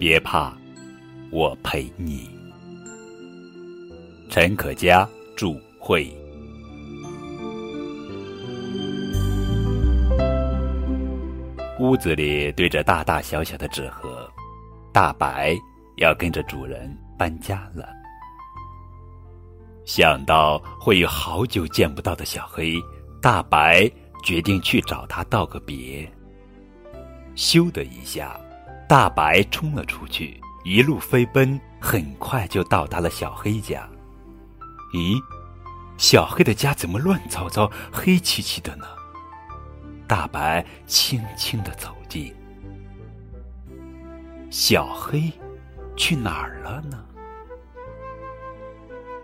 别怕，我陪你。陈可嘉著会。屋子里堆着大大小小的纸盒，大白要跟着主人搬家了。想到会有好久见不到的小黑，大白决定去找他道个别。咻的一下，大白冲了出去，一路飞奔，很快就到达了小黑家。咦，小黑的家怎么乱糟糟、黑漆漆的呢？大白轻轻的走近，小黑去哪儿了呢？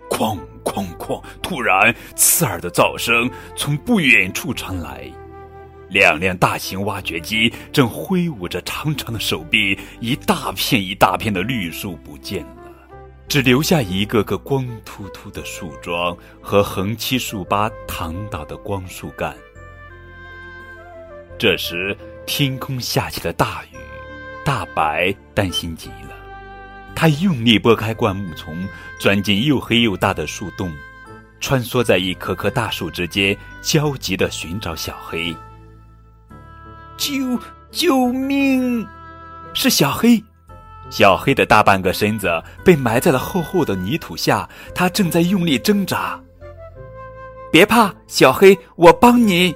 哐哐哐！突然，刺耳的噪声从不远处传来，两辆大型挖掘机正挥舞着长长的手臂，一大片一大片的绿树不见了，只留下一个个光秃秃的树桩和横七竖八躺倒的光树干。这时，天空下起了大雨，大白担心极了。他用力拨开灌木丛，钻进又黑又大的树洞，穿梭在一棵棵大树之间，焦急的寻找小黑。救救命！是小黑，小黑的大半个身子被埋在了厚厚的泥土下，他正在用力挣扎。别怕，小黑，我帮你。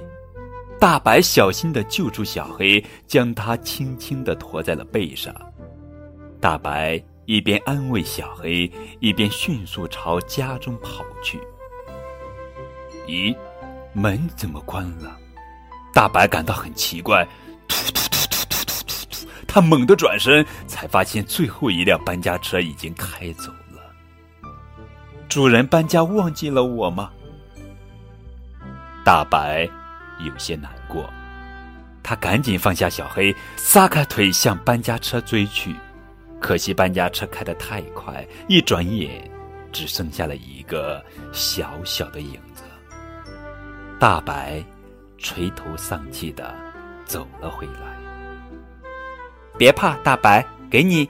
大白小心的救出小黑，将他轻轻的驮在了背上。大白一边安慰小黑，一边迅速朝家中跑去。咦，门怎么关了？大白感到很奇怪。突突突突突突突！他猛地转身，才发现最后一辆搬家车已经开走了。主人搬家忘记了我吗？大白。有些难过，他赶紧放下小黑，撒开腿向搬家车追去。可惜搬家车开得太快，一转眼只剩下了一个小小的影子。大白垂头丧气的走了回来。别怕，大白，给你。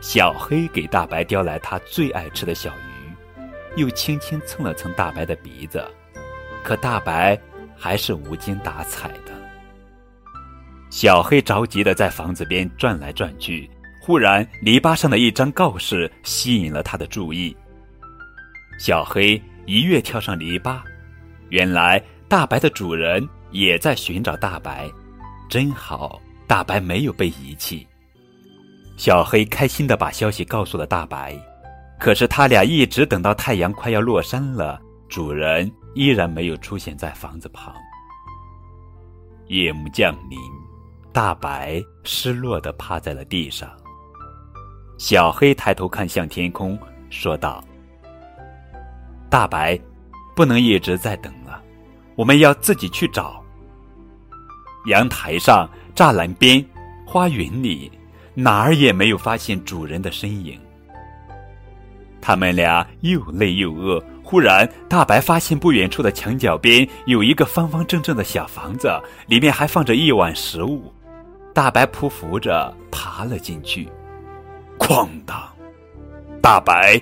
小黑给大白叼来他最爱吃的小鱼，又轻轻蹭了蹭大白的鼻子。可大白。还是无精打采的。小黑着急的在房子边转来转去，忽然篱笆上的一张告示吸引了他的注意。小黑一跃跳上篱笆，原来大白的主人也在寻找大白，真好，大白没有被遗弃。小黑开心的把消息告诉了大白，可是他俩一直等到太阳快要落山了，主人。依然没有出现在房子旁。夜幕降临，大白失落的趴在了地上。小黑抬头看向天空，说道：“大白，不能一直在等，我们要自己去找。”阳台上、栅栏边、花园里，哪儿也没有发现主人的身影。他们俩又累又饿。忽然，大白发现不远处的墙角边有一个方方正正的小房子，里面还放着一碗食物。大白匍匐着爬了进去，哐当！大白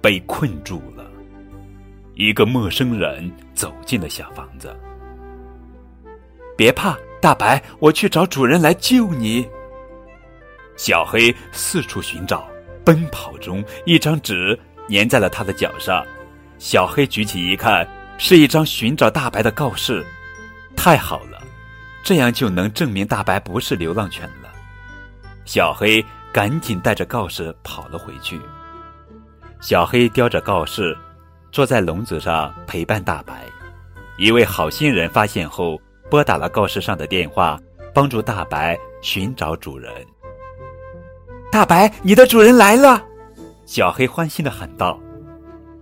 被困住了。一个陌生人走进了小房子。别怕，大白，我去找主人来救你。小黑四处寻找，奔跑中，一张纸粘在了他的脚上。小黑举起一看，是一张寻找大白的告示。太好了，这样就能证明大白不是流浪犬了。小黑赶紧带着告示跑了回去。小黑叼着告示，坐在笼子上陪伴大白。一位好心人发现后，拨打了告示上的电话，帮助大白寻找主人。大白，你的主人来了！小黑欢欣的喊道。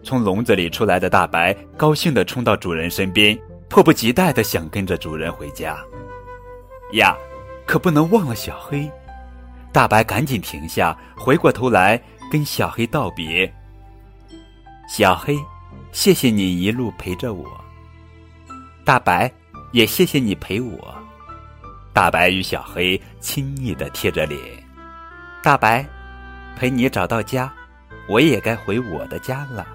从笼子里出来的大白高兴地冲到主人身边，迫不及待地想跟着主人回家。呀，可不能忘了小黑！大白赶紧停下，回过头来跟小黑道别。小黑，谢谢你一路陪着我。大白，也谢谢你陪我。大白与小黑亲昵的贴着脸。大白，陪你找到家，我也该回我的家了。